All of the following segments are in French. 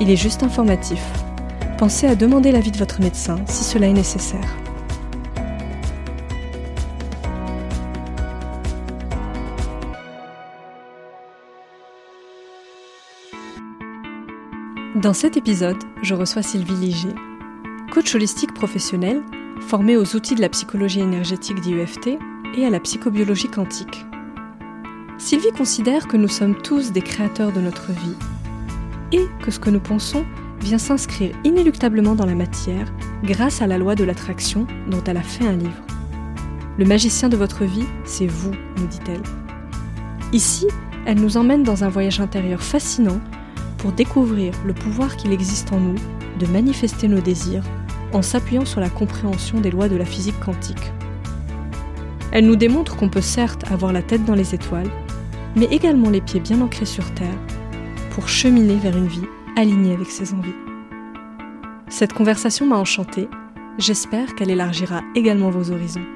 il est juste informatif. Pensez à demander l'avis de votre médecin si cela est nécessaire. Dans cet épisode, je reçois Sylvie Ligier, coach holistique professionnel formée aux outils de la psychologie énergétique d'IEFT et à la psychobiologie quantique. Sylvie considère que nous sommes tous des créateurs de notre vie et que ce que nous pensons vient s'inscrire inéluctablement dans la matière grâce à la loi de l'attraction dont elle a fait un livre. Le magicien de votre vie, c'est vous, nous dit-elle. Ici, elle nous emmène dans un voyage intérieur fascinant pour découvrir le pouvoir qu'il existe en nous de manifester nos désirs en s'appuyant sur la compréhension des lois de la physique quantique. Elle nous démontre qu'on peut certes avoir la tête dans les étoiles, mais également les pieds bien ancrés sur Terre pour cheminer vers une vie alignée avec ses envies. Cette conversation m'a enchantée, j'espère qu'elle élargira également vos horizons.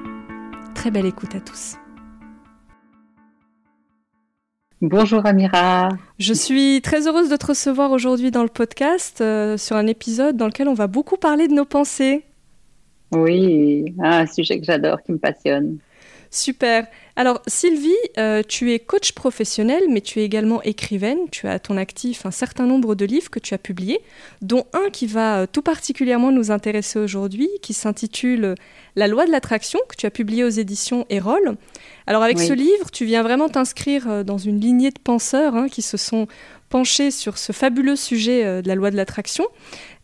Très belle écoute à tous. Bonjour Amira. Je suis très heureuse de te recevoir aujourd'hui dans le podcast euh, sur un épisode dans lequel on va beaucoup parler de nos pensées. Oui, un sujet que j'adore, qui me passionne. Super. Alors Sylvie, euh, tu es coach professionnel, mais tu es également écrivaine. Tu as à ton actif un certain nombre de livres que tu as publiés, dont un qui va euh, tout particulièrement nous intéresser aujourd'hui, qui s'intitule La loi de l'attraction, que tu as publié aux éditions Erol. Alors avec ce livre, tu viens vraiment t'inscrire euh, dans une lignée de penseurs hein, qui se sont penchés sur ce fabuleux sujet de la loi de l'attraction.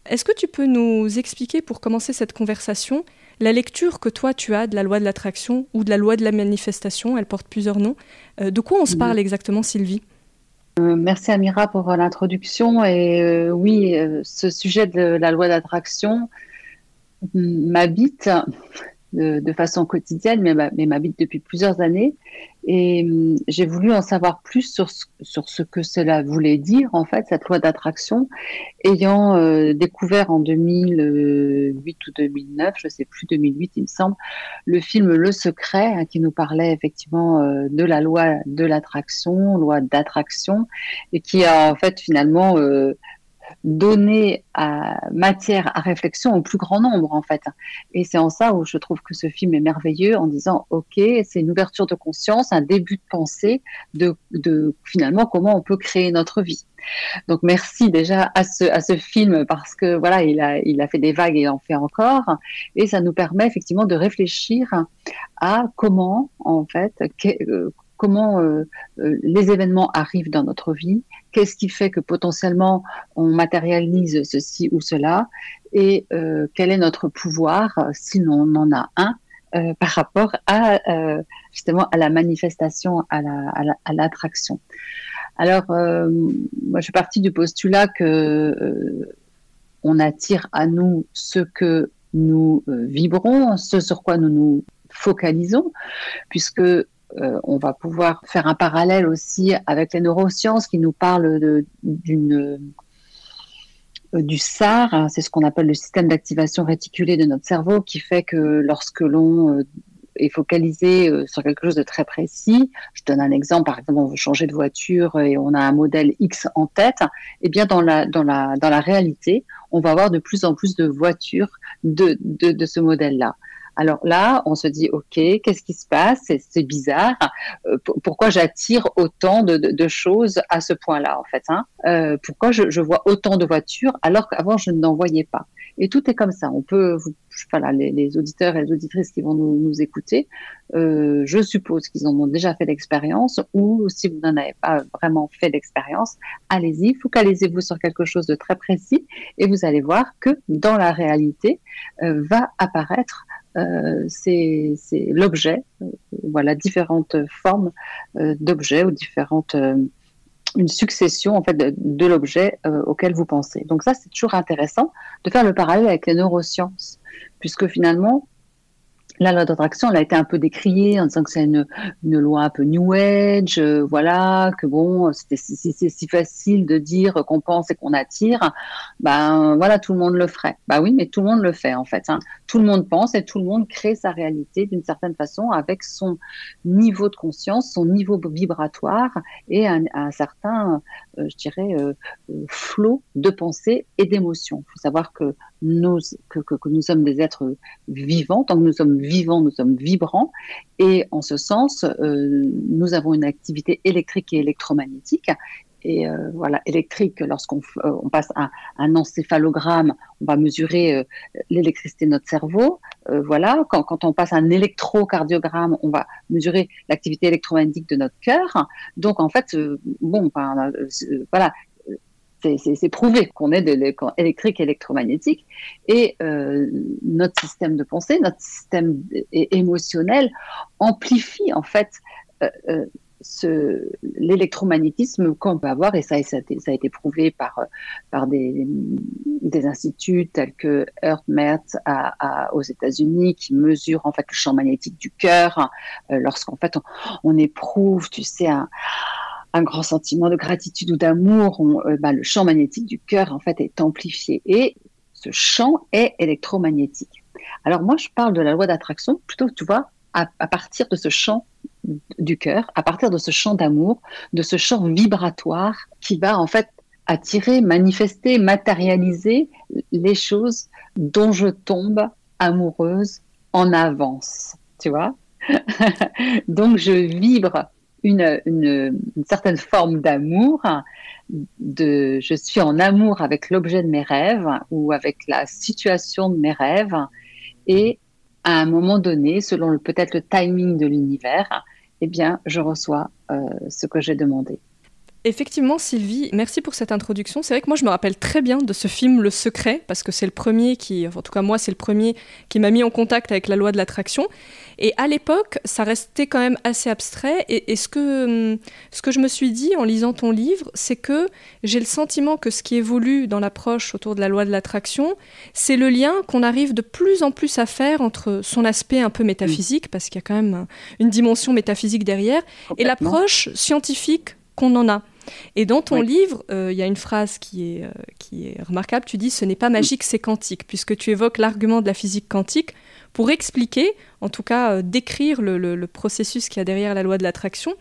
Est-ce que tu peux nous expliquer, pour commencer cette conversation, la lecture que toi tu as de la loi de l'attraction ou de la loi de la manifestation, elle porte plusieurs noms. Euh, de quoi on se parle exactement, Sylvie? Euh, Merci Amira pour euh, l'introduction. Et oui, ce sujet de la loi d'attraction m'habite de, façon quotidienne, mais, m'habite depuis plusieurs années. Et hum, j'ai voulu en savoir plus sur, ce que cela voulait dire, en fait, cette loi d'attraction, ayant euh, découvert en 2008 ou 2009, je sais plus, 2008, il me semble, le film Le Secret, hein, qui nous parlait effectivement euh, de la loi de l'attraction, loi d'attraction, et qui a en fait finalement euh, donner à matière à réflexion au plus grand nombre en fait. Et c'est en ça où je trouve que ce film est merveilleux en disant ok c'est une ouverture de conscience, un début de pensée de, de finalement comment on peut créer notre vie. Donc merci déjà à ce, à ce film parce que voilà il a, il a fait des vagues et il en fait encore et ça nous permet effectivement de réfléchir à comment en fait euh, comment euh, euh, les événements arrivent dans notre vie, qu'est-ce qui fait que potentiellement on matérialise ceci ou cela, et euh, quel est notre pouvoir, si on en a un, par rapport à justement à la manifestation, à l'attraction. Alors, moi, je suis partie du postulat que on attire à nous ce que nous vibrons, ce sur quoi nous nous focalisons, puisque euh, on va pouvoir faire un parallèle aussi avec les neurosciences qui nous parlent d'une euh, du SAR, hein, c'est ce qu'on appelle le système d'activation réticulée de notre cerveau, qui fait que lorsque l'on euh, est focalisé sur quelque chose de très précis, je donne un exemple, par exemple, on veut changer de voiture et on a un modèle X en tête, eh bien dans la, dans la, dans réalité, on va avoir de plus en plus de voitures de ce modèle-là. Alors là, on se dit, OK, qu'est-ce qui se passe? C'est bizarre. Euh, pourquoi j'attire autant de, choses à ce point-là, en fait hein? Euh, Pourquoi je, vois autant de voitures alors qu'avant, je n'en voyais pas? Et tout est comme ça. On peut, voilà, les, auditeurs et les auditrices qui vont nous, écouter, euh, je suppose qu'ils en ont déjà fait l'expérience ou si vous n'en avez pas vraiment fait l'expérience, allez-y, focalisez-vous sur quelque chose de très précis et vous allez voir que dans la réalité va apparaître c'est l'objet, euh, voilà, différentes formes euh, d'objets ou différentes une succession en fait de, l'objet euh, auquel vous pensez. Donc ça, c'est toujours intéressant de faire le parallèle avec les neurosciences, puisque finalement, la loi d'attraction, elle a été un peu décriée en disant que c'est une, une, loi un peu New Age, euh, voilà, que bon, c'est si facile de dire qu'on pense et qu'on attire, ben voilà, tout le monde le ferait. Ben oui, mais tout le monde le fait en fait. Hein. Tout le monde pense et tout le monde crée sa réalité d'une certaine façon avec son niveau de conscience, son niveau vibratoire et un, certain, euh, je dirais, euh, flot de pensée et d'émotions. Il faut savoir que nous, que, nous sommes des êtres vivants, tant que nous sommes vivants, nous sommes vibrants, et en ce sens, euh, nous avons une activité électrique et électromagnétique. Et euh, voilà, électrique, lorsqu'on euh, passe un, un, encéphalogramme, on va mesurer l'électricité de notre cerveau. Voilà, quand, on passe un électrocardiogramme, on va mesurer l'activité électromagnétique de notre cœur. Donc en fait, bon, enfin, voilà, c'est prouvé qu'on est de électrique et électromagnétique. Et euh, notre système de pensée, notre système émotionnel amplifie en fait euh, euh l'électromagnétisme qu'on peut avoir, et ça, a été, prouvé par, des, des instituts tels que HeartMath à, aux États-Unis qui mesurent en fait le champ magnétique du cœur euh, lorsqu'en fait on, on, éprouve, tu sais, un, un grand sentiment de gratitude ou d'amour, euh, bah, le champ magnétique du cœur en fait est amplifié et ce champ est électromagnétique. Alors moi je parle de la loi d'attraction plutôt tu vois à, à, partir de ce champ du cœur, à partir de ce champ d'amour, de ce champ vibratoire qui va en fait attirer, manifester, matérialiser les choses dont je tombe amoureuse en avance, tu vois. Donc je vibre une, certaine forme d'amour, de je suis en amour avec l'objet de mes rêves ou avec la situation de mes rêves, et à un moment donné, selon peut-être le timing de l'univers, eh bien, je reçois euh, ce que j'ai demandé. Effectivement, Sylvie, merci pour cette introduction. C'est vrai que moi, je me rappelle très bien de ce film Le Secret, parce que c'est le premier qui, en tout cas moi, c'est le premier qui m'a mis en contact avec la loi de l'attraction. Et à l'époque, ça restait quand même assez abstrait. Et, ce, que, hum, ce que je me suis dit en lisant ton livre, c'est que j'ai le sentiment que ce qui évolue dans l'approche autour de la loi de l'attraction, c'est le lien qu'on arrive de plus en plus à faire entre son aspect un peu métaphysique, parce qu'il y a quand même une dimension métaphysique derrière, et l'approche scientifique qu'on en a. Et dans ton livre, euh, il y a une phrase qui est, euh, qui est remarquable. Tu dis Ce n'est pas magique, c'est quantique, puisque tu évoques l'argument de la physique quantique pour expliquer, en tout cas euh, décrire le, le, processus qu'il y a derrière la loi de l'attraction.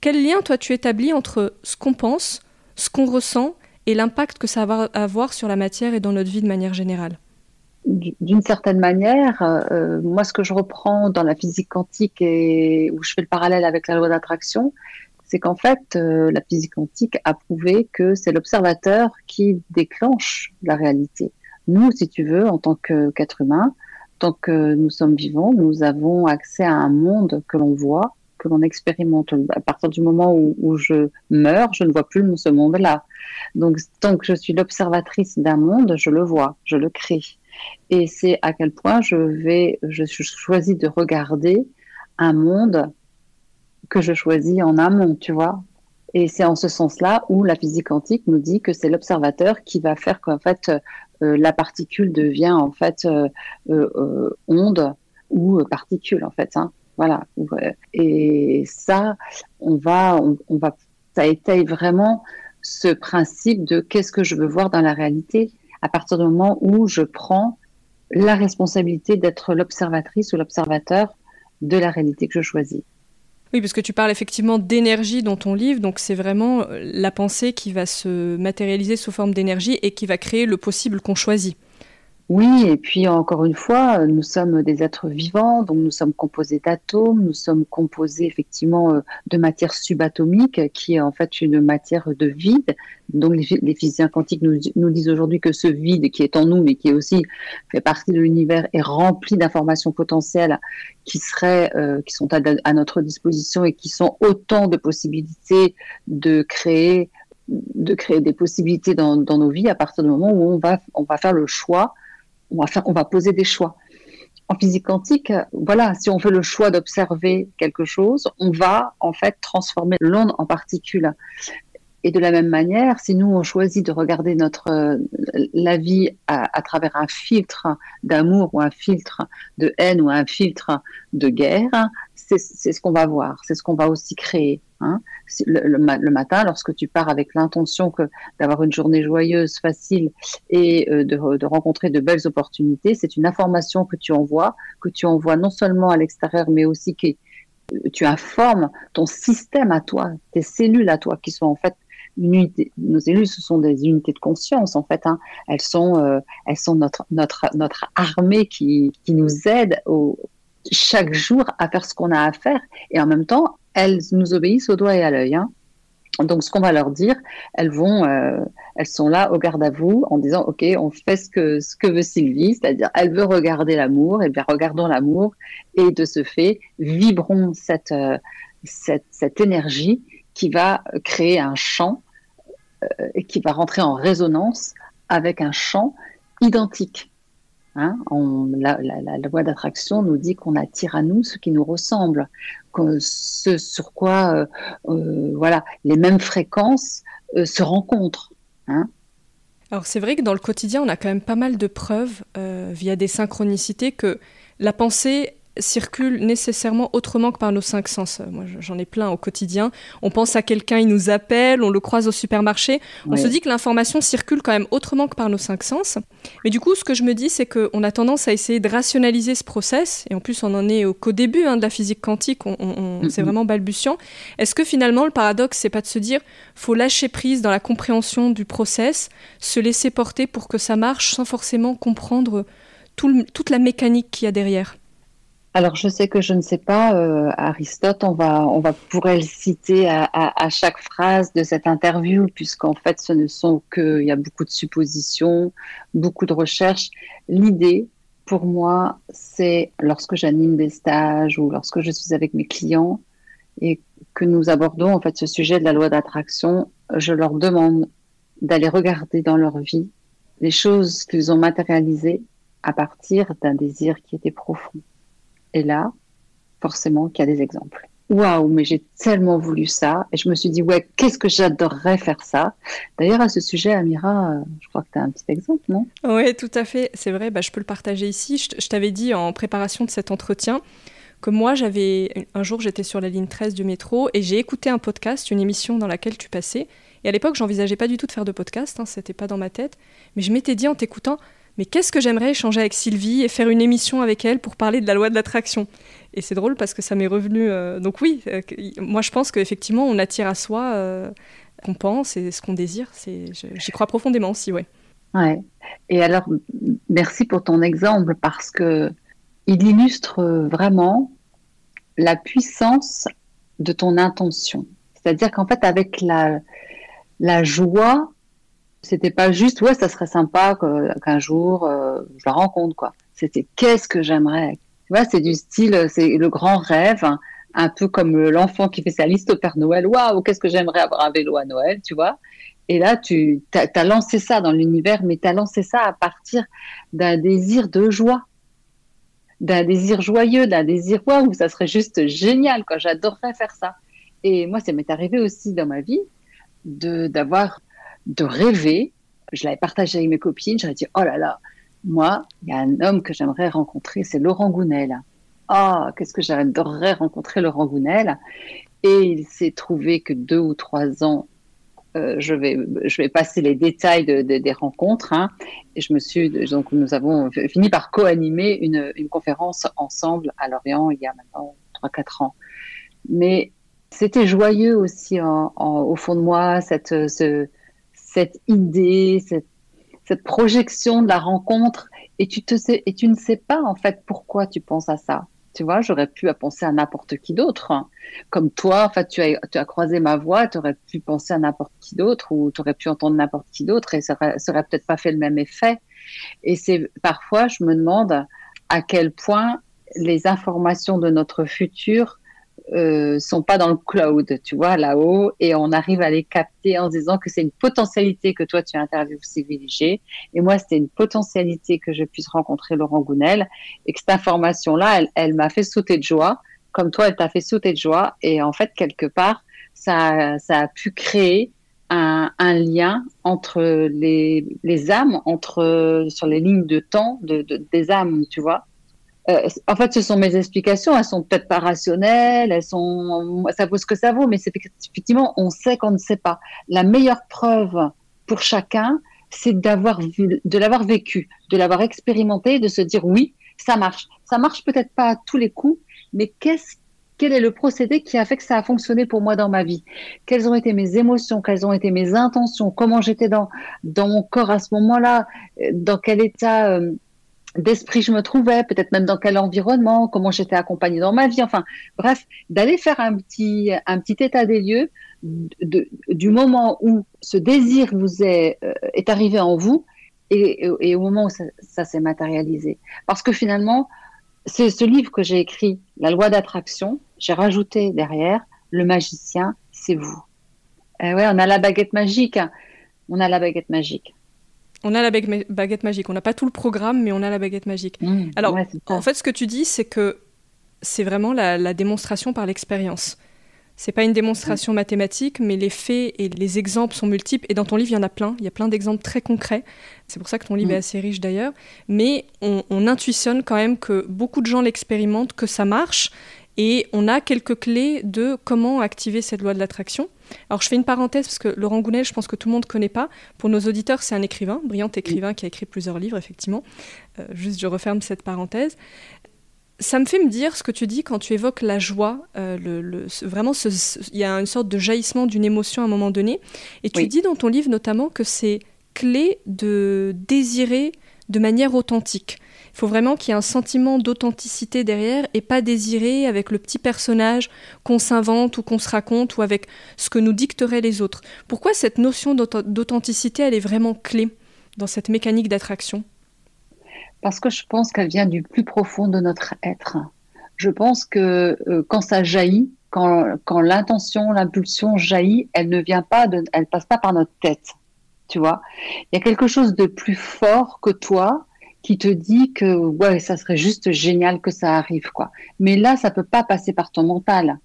Quel lien, toi, tu établis entre ce qu'on pense, ce qu'on ressent et l'impact que ça va avoir sur la matière et dans notre vie de manière générale? D'une certaine manière, moi, ce que je reprends dans la physique quantique et où je fais le parallèle avec la loi d'attraction, c'est qu'en fait, euh, la physique quantique a prouvé que c'est l'observateur qui déclenche la réalité. Nous, si tu veux, en tant qu'être humain, tant que nous sommes vivants, nous avons accès à un monde que l'on voit, que l'on expérimente. À partir du moment où, je meurs, je ne vois plus ce monde-là. Donc, tant que je suis l'observatrice d'un monde, je le vois, je le crée. Et c'est à quel point je vais, je choisis de regarder un monde que je choisis en amont, tu vois. Et c'est en ce sens-là où la physique quantique nous dit que c'est l'observateur qui va faire qu'en fait euh, la particule devient en fait euh, euh, onde ou particule en fait. Hein. Voilà. Et ça, on va, on, va, ça étaye vraiment ce principe de qu'est-ce que je veux voir dans la réalité à partir du moment où je prends la responsabilité d'être l'observatrice ou l'observateur de la réalité que je choisis. Oui, parce que tu parles effectivement d'énergie dans ton livre, donc c'est vraiment euh, la pensée qui va se matérialiser sous forme d'énergie et qui va créer le possible qu'on choisit. Oui, et puis encore une fois, nous sommes des êtres vivants, donc nous sommes composés d'atomes, nous sommes composés effectivement euh, de matière subatomique, qui est en fait une matière de vide. Donc les, physiciens quantiques nous, disent aujourd'hui que ce vide qui est en nous, mais qui aussi fait partie de l'univers, est rempli d'informations potentielles qui seraient, euh, qui sont à, notre disposition et qui sont autant de possibilités de créer de créer des possibilités dans, dans, nos vies à partir du moment où on va, on va faire le choix on va, poser des choix. En physique quantique, voilà, si on fait le choix d'observer quelque chose, on va en fait transformer l'onde en particules. Et de la même manière, si nous on choisit de regarder notre euh, la vie à, travers un filtre d'amour ou un filtre de haine ou un filtre de guerre, c'est ce qu'on va voir, c'est ce qu'on va aussi créer. Hein. Le, matin, lorsque tu pars avec l'intention d'avoir une journée joyeuse, facile et euh, de, rencontrer de belles opportunités, c'est une information que tu envoies, que tu envoies non seulement à l'extérieur, mais aussi que tu informes ton système à toi, tes cellules à toi, qui sont en fait nos cellules, ce sont des unités de conscience en fait. Hein. Elles sont, euh, elles sont notre notre notre armée qui, qui nous aide chaque jour à faire ce qu'on a à faire et en même temps elles nous obéissent au doigt et à l'œil. Hein. Donc, ce qu'on va leur dire, elles vont, euh, elles sont là au garde à vous en disant, ok, on fait ce que ce que veut Sylvie, c'est-à-dire, elle veut regarder l'amour, et bien regardons l'amour, et de ce fait, vibrons cette euh, cette, cette énergie qui va créer un champ euh, et qui va rentrer en résonance avec un champ identique. Hein la, loi d'attraction nous dit qu'on attire à nous ce qui nous ressemble, ce sur quoi euh, euh, voilà, les mêmes fréquences se rencontrent. Hein Alors c'est vrai que dans le quotidien, on a quand même pas mal de preuves via des synchronicités que la pensée circule nécessairement autrement que par nos cinq sens. Moi, j'en ai plein au quotidien. On pense à quelqu'un, il nous appelle, on le croise au supermarché. On se dit que l'information circule quand même autrement que par nos cinq sens. Mais du coup, ce que je me dis, c'est qu'on a tendance à essayer de rationaliser ce process. Et en plus, on en est qu'au début hein, de la physique quantique. On, C'est vraiment balbutiant. Est-ce que finalement, le paradoxe, c'est pas de se dire, faut lâcher prise dans la compréhension du process, se laisser porter pour que ça marche sans forcément comprendre toute la mécanique qu'il y a derrière? Alors, je sais que je ne sais pas, euh, Aristote, on va, on va pourrait le citer à, à, à chaque phrase de cette interview, puisqu'en fait, ce ne sont que, il y a beaucoup de suppositions, beaucoup de recherches. L'idée, pour moi, c'est lorsque j'anime des stages ou lorsque je suis avec mes clients et que nous abordons en fait ce sujet de la loi d'attraction, je leur demande d'aller regarder dans leur vie les choses qu'ils ont matérialisées à partir d'un désir qui était profond. Et là, forcément, qu'il y a des exemples. Waouh, mais j'ai tellement voulu ça. Et je me suis dit, ouais, qu'est-ce que j'adorerais faire ça? D'ailleurs, à ce sujet, Amira, je crois que tu as un petit exemple, non? Oui, tout à fait. C'est vrai, bah, je peux le partager ici. Je, t'avais dit en préparation de cet entretien que moi, j'avais un jour, j'étais sur la ligne 13 du métro et j'ai écouté un podcast, une émission dans laquelle tu passais. Et à l'époque, j'envisageais pas du tout de faire de podcast, hein, c'était pas dans ma tête. Mais je m'étais dit en t'écoutant, mais qu'est-ce que j'aimerais échanger avec Sylvie et faire une émission avec elle pour parler de la loi de l'attraction? Et c'est drôle parce que ça m'est revenu. Euh, donc oui, euh, moi je pense qu'effectivement on attire à soi euh, qu'on pense et ce qu'on désire. J'y crois profondément aussi, ouais. Ouais. Et alors, merci pour ton exemple parce que il illustre vraiment la puissance de ton intention. C'est-à-dire qu'en fait, avec la joie c'était pas juste, ouais, ça serait sympa qu'un jour euh, je la rencontre, quoi. C'était qu'est-ce que j'aimerais? Tu vois, c'est du style, c'est le grand rêve, un peu comme l'enfant qui fait sa liste au Père Noël. Waouh, qu'est-ce que j'aimerais avoir un vélo à Noël, tu vois? Et là, tu as, lancé ça dans l'univers, mais tu as lancé ça à partir d'un désir de joie, d'un désir joyeux, d'un désir waouh, ça serait juste génial, quoi. J'adorerais faire ça. Et moi, ça m'est arrivé aussi dans ma vie de d'avoir de rêver. Je l'avais partagé avec mes copines. J'avais dit, oh là là, moi, il y a un homme que j'aimerais rencontrer, c'est Laurent Gounel. Ah, oh, qu'est-ce que j'adorerais rencontrer Laurent Gounel. Et il s'est trouvé que deux ou trois ans, euh, je, vais, je vais passer les détails de, des rencontres. Hein, et je me suis, donc nous avons fini par co-animer une, conférence ensemble à Lorient il y a maintenant trois, quatre ans. Mais c'était joyeux aussi au fond de moi, cette, ce, cette idée, cette, projection de la rencontre, et tu, te sais, et tu ne sais pas en fait pourquoi tu penses à ça. Tu vois, j'aurais pu penser à n'importe qui d'autre. Comme toi, en fait, tu as, tu as croisé ma voix, tu aurais pu penser à n'importe qui d'autre ou tu aurais pu entendre n'importe qui d'autre et ça aurait, aurait peut-être pas fait le même effet. Et c'est parfois, je me demande à quel point les informations de notre futur euh, sont pas dans le cloud, tu vois, là-haut, et on arrive à les capter en disant que c'est une potentialité que toi tu as interviewé privilégié, et moi c'était une potentialité que je puisse rencontrer Laurent Gounel, et que cette information-là, elle, m'a fait sauter de joie, comme toi, elle t'a fait sauter de joie, et en fait quelque part, ça, ça a pu créer un, lien entre les, âmes, entre sur les lignes de temps de, des âmes, tu vois. Euh, en fait, ce sont mes explications. Elles sont peut-être pas rationnelles. Elles sont, ça vaut ce que ça vaut, mais c'est effectivement, on sait qu'on ne sait pas. La meilleure preuve pour chacun, c'est d'avoir vu, de l'avoir vécu, de l'avoir expérimenté, de se dire oui, ça marche. Ça marche peut-être pas à tous les coups, mais qu'est-ce quel est le procédé qui a fait que ça a fonctionné pour moi dans ma vie? Quelles ont été mes émotions? Quelles ont été mes intentions? Comment j'étais dans, dans mon corps à ce moment-là? Dans quel état euh, d'esprit je me trouvais Peut-être même dans quel environnement Comment j'étais accompagnée dans ma vie Enfin, bref, d'aller faire un petit, un petit état des lieux du moment où ce désir vous est, euh, est arrivé en vous et, au moment où ça, s'est matérialisé. Parce que finalement, c'est ce livre que j'ai écrit, La loi d'attraction, j'ai rajouté derrière, le magicien, c'est vous. Eh ouais, on a la baguette magique. On a la baguette magique. On a la baguette magique. On n'a pas tout le programme, mais on a la baguette magique. Mmh, Alors, en fait, ce que tu dis, c'est que c'est vraiment la, démonstration par l'expérience. C'est pas une démonstration mathématique, mais les faits et les exemples sont multiples. Et dans ton livre, il y en a plein. Il y a plein d'exemples très concrets. C'est pour ça que ton livre mmh. est assez riche d'ailleurs. Mais on, on, intuitionne quand même que beaucoup de gens l'expérimentent, que ça marche. Et on a quelques clés de comment activer cette loi de l'attraction. Alors je fais une parenthèse parce que Laurent Gounel, je pense que tout le monde ne connaît pas. Pour nos auditeurs, c'est un écrivain, brillant écrivain qui a écrit plusieurs livres, effectivement. Euh, juste, je referme cette parenthèse. Ça me fait me dire ce que tu dis quand tu évoques la joie. Euh, le, vraiment, il y a une sorte de jaillissement d'une émotion à un moment donné. Et tu dis dans ton livre notamment que c'est clé de désirer de manière authentique. Il faut vraiment qu'il y ait un sentiment d'authenticité derrière et pas désiré avec le petit personnage qu'on s'invente ou qu'on se raconte ou avec ce que nous dicteraient les autres. Pourquoi cette notion d'authenticité, elle est vraiment clé dans cette mécanique d'attraction? Parce que je pense qu'elle vient du plus profond de notre être. Je pense que euh, quand ça jaillit, quand, l'intention, l'impulsion jaillit, elle ne vient pas, elle passe pas par notre tête. Tu vois, il y a quelque chose de plus fort que toi qui te dit que ouais, ça serait juste génial que ça arrive quoi. Mais là, ça peut pas passer par ton mental.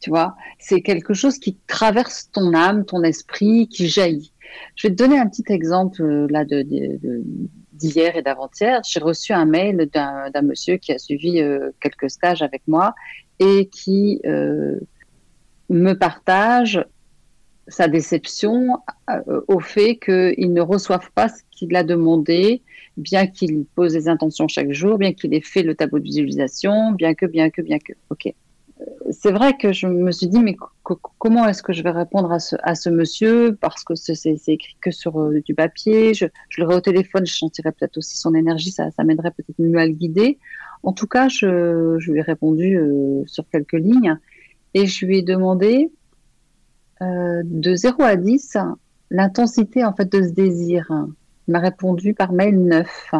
Tu vois, c'est quelque chose qui traverse ton âme, ton esprit, qui jaillit. Je vais te donner un petit exemple euh, là de, d'hier et d'avant-hier. J'ai reçu un mail d'un, monsieur qui a suivi euh, quelques stages avec moi et qui euh, me partage sa déception au fait qu'il ne reçoive pas ce qu'il a demandé bien qu'il pose des intentions chaque jour, bien qu'il ait fait le tableau de visualisation, bien que, bien que, bien que. Ok. Euh, c'est vrai que je me suis dit, mais comment est-ce que je vais répondre à ce, monsieur? Parce que c'est écrit que sur euh, du papier. Je, l'aurais au téléphone, je sentirais peut-être aussi son énergie, ça, m'aiderait peut-être mieux à le guider. En tout cas, je, lui ai répondu euh, sur quelques lignes et je lui ai demandé de 0 à 10 l'intensité en fait de ce désir il m'a répondu par mail 9.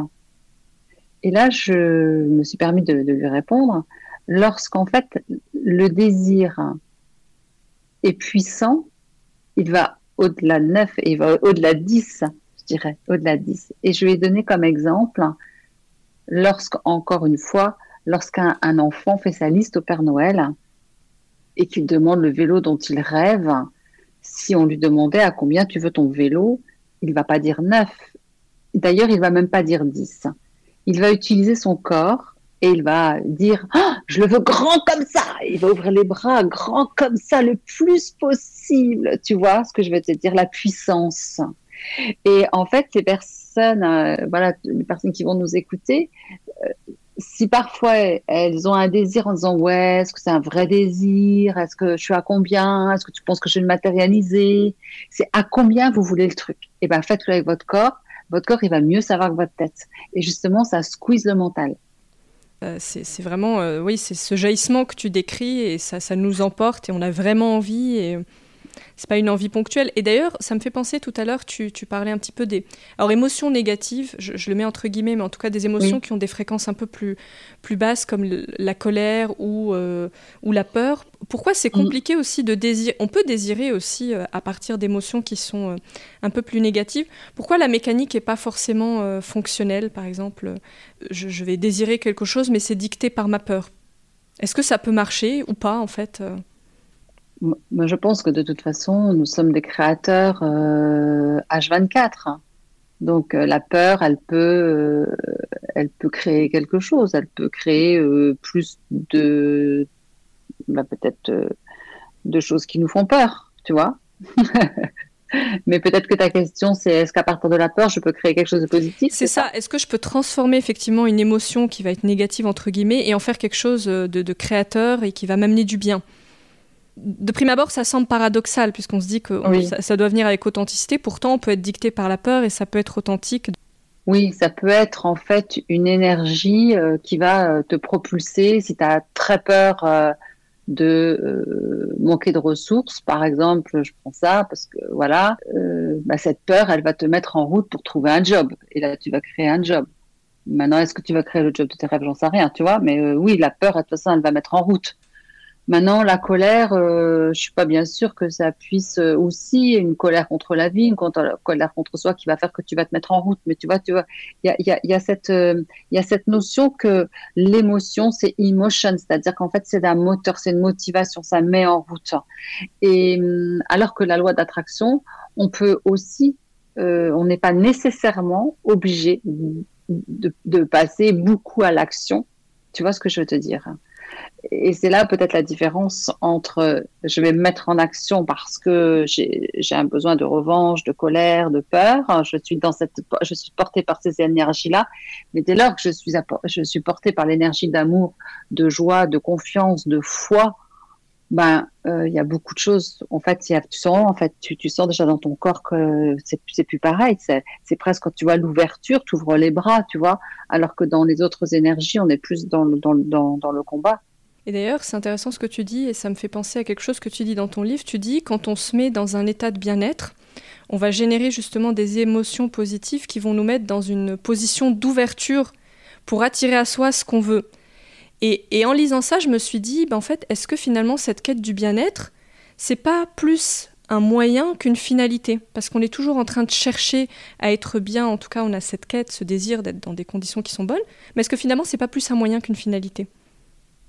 Et là, je me suis permis de, lui répondre. Lorsqu'en fait, le désir est puissant, il va au-delà de 9 et il va au-delà de 10, je dirais, au-delà de 10. Et je lui ai donné comme exemple, lorsqu'encore une fois, lorsqu'un enfant fait sa liste au Père Noël et qu'il demande le vélo dont il rêve, si on lui demandait à combien tu veux ton vélo, il va pas dire 9, D'ailleurs, il va même pas dire 10. Il va utiliser son corps et il va dire ah, je le veux grand comme ça. Il va ouvrir les bras grand comme ça le plus possible. Tu vois ce que je veux te dire? La puissance. Et en fait, les personnes, euh, voilà, les personnes qui vont nous écouter, euh, si parfois elles ont un désir en disant ouais, est-ce que c'est un vrai désir? Est-ce que je suis à combien? Est-ce que tu penses que je vais le matérialiser? C'est à combien vous voulez le truc? Eh ben faites-le avec votre corps votre corps, il va mieux savoir que votre tête. Et justement, ça squeeze le mental. Euh, c'est vraiment, euh, oui, c'est ce jaillissement que tu décris et ça, ça nous emporte et on a vraiment envie. C'est pas une envie ponctuelle. Et d'ailleurs, ça me fait penser tout à l'heure, tu, tu, parlais un petit peu des. Alors, émotions négatives, je, le mets entre guillemets, mais en tout cas des émotions qui ont des fréquences un peu plus, plus basses, comme la colère ou, euh, ou la peur. Pourquoi c'est mm. compliqué aussi de désirer On peut désirer aussi euh, à partir d'émotions qui sont euh, un peu plus négatives. Pourquoi la mécanique n'est pas forcément fonctionnelle Par exemple, je, je, vais désirer quelque chose, mais c'est dicté par ma peur? Est-ce que ça peut marcher ou pas, en fait Moi, je pense que de toute façon, nous sommes des créateurs H24. Donc la peur, elle peut, elle peut créer quelque chose. Elle peut créer plus de, bah, peut-être de choses qui nous font peur, tu vois. Mais peut-être que ta question, c'est est-ce qu'à partir de la peur, je peux créer quelque chose de positif C'est ça? Est-ce que je peux transformer effectivement une émotion qui va être négative, entre guillemets, et en faire quelque chose de, créateur et qui va m'amener du bien? De prime abord, ça semble paradoxal, puisqu'on se dit que ça, doit venir avec authenticité. Pourtant, on peut être dicté par la peur et ça peut être authentique. Oui, ça peut être en fait une énergie euh, qui va euh, te propulser. Si tu as très peur euh, de euh, manquer de ressources, par exemple, je prends ça parce que voilà, bah, cette peur, elle va te mettre en route pour trouver un job. Et là, tu vas créer un job. Maintenant, est-ce que tu vas créer le job de tes rêves? J'en sais rien, tu vois. Mais euh, oui, la peur, de toute façon, elle va mettre en route. Maintenant, la colère, euh, je suis pas bien sûre que ça puisse euh, aussi une colère contre la vie, une colère contre soi qui va faire que tu vas te mettre en route. Mais tu vois, tu vois, il y a, y, a, y a, cette, euh, y a cette notion que l'émotion, c'est emotion, c'est-à-dire qu'en fait, c'est un moteur, c'est une motivation, ça met en route. Et hum, alors que la loi d'attraction, on peut aussi, euh, on n'est pas nécessairement obligé de, de passer beaucoup à l'action. Tu vois ce que je veux te dire? Et c'est là peut-être la différence entre je vais me mettre en action parce que j'ai un besoin de revanche, de colère, de peur. Je suis dans cette, je suis portée par ces énergies-là. Mais dès lors que je suis, je suis portée par l'énergie d'amour, de joie, de confiance, de foi, ben euh, il y a beaucoup de choses. En fait, y a, tu sens, en fait, tu, sens déjà dans ton corps que c'est c'est plus pareil. C'est presque quand tu vois l'ouverture, tu ouvres les bras, tu vois. Alors que dans les autres énergies, on est plus dans, dans, dans le combat. Et d'ailleurs, c'est intéressant ce que tu dis, et ça me fait penser à quelque chose que tu dis dans ton livre. Tu dis, quand on se met dans un état de bien-être, on va générer justement des émotions positives qui vont nous mettre dans une position d'ouverture pour attirer à soi ce qu'on veut. Et, en lisant ça, je me suis dit, ben en fait, est-ce que finalement cette quête du bien-être, c'est pas plus un moyen qu'une finalité? Parce qu'on est toujours en train de chercher à être bien, en tout cas on a cette quête, ce désir d'être dans des conditions qui sont bonnes, mais est-ce que finalement c'est pas plus un moyen qu'une finalité?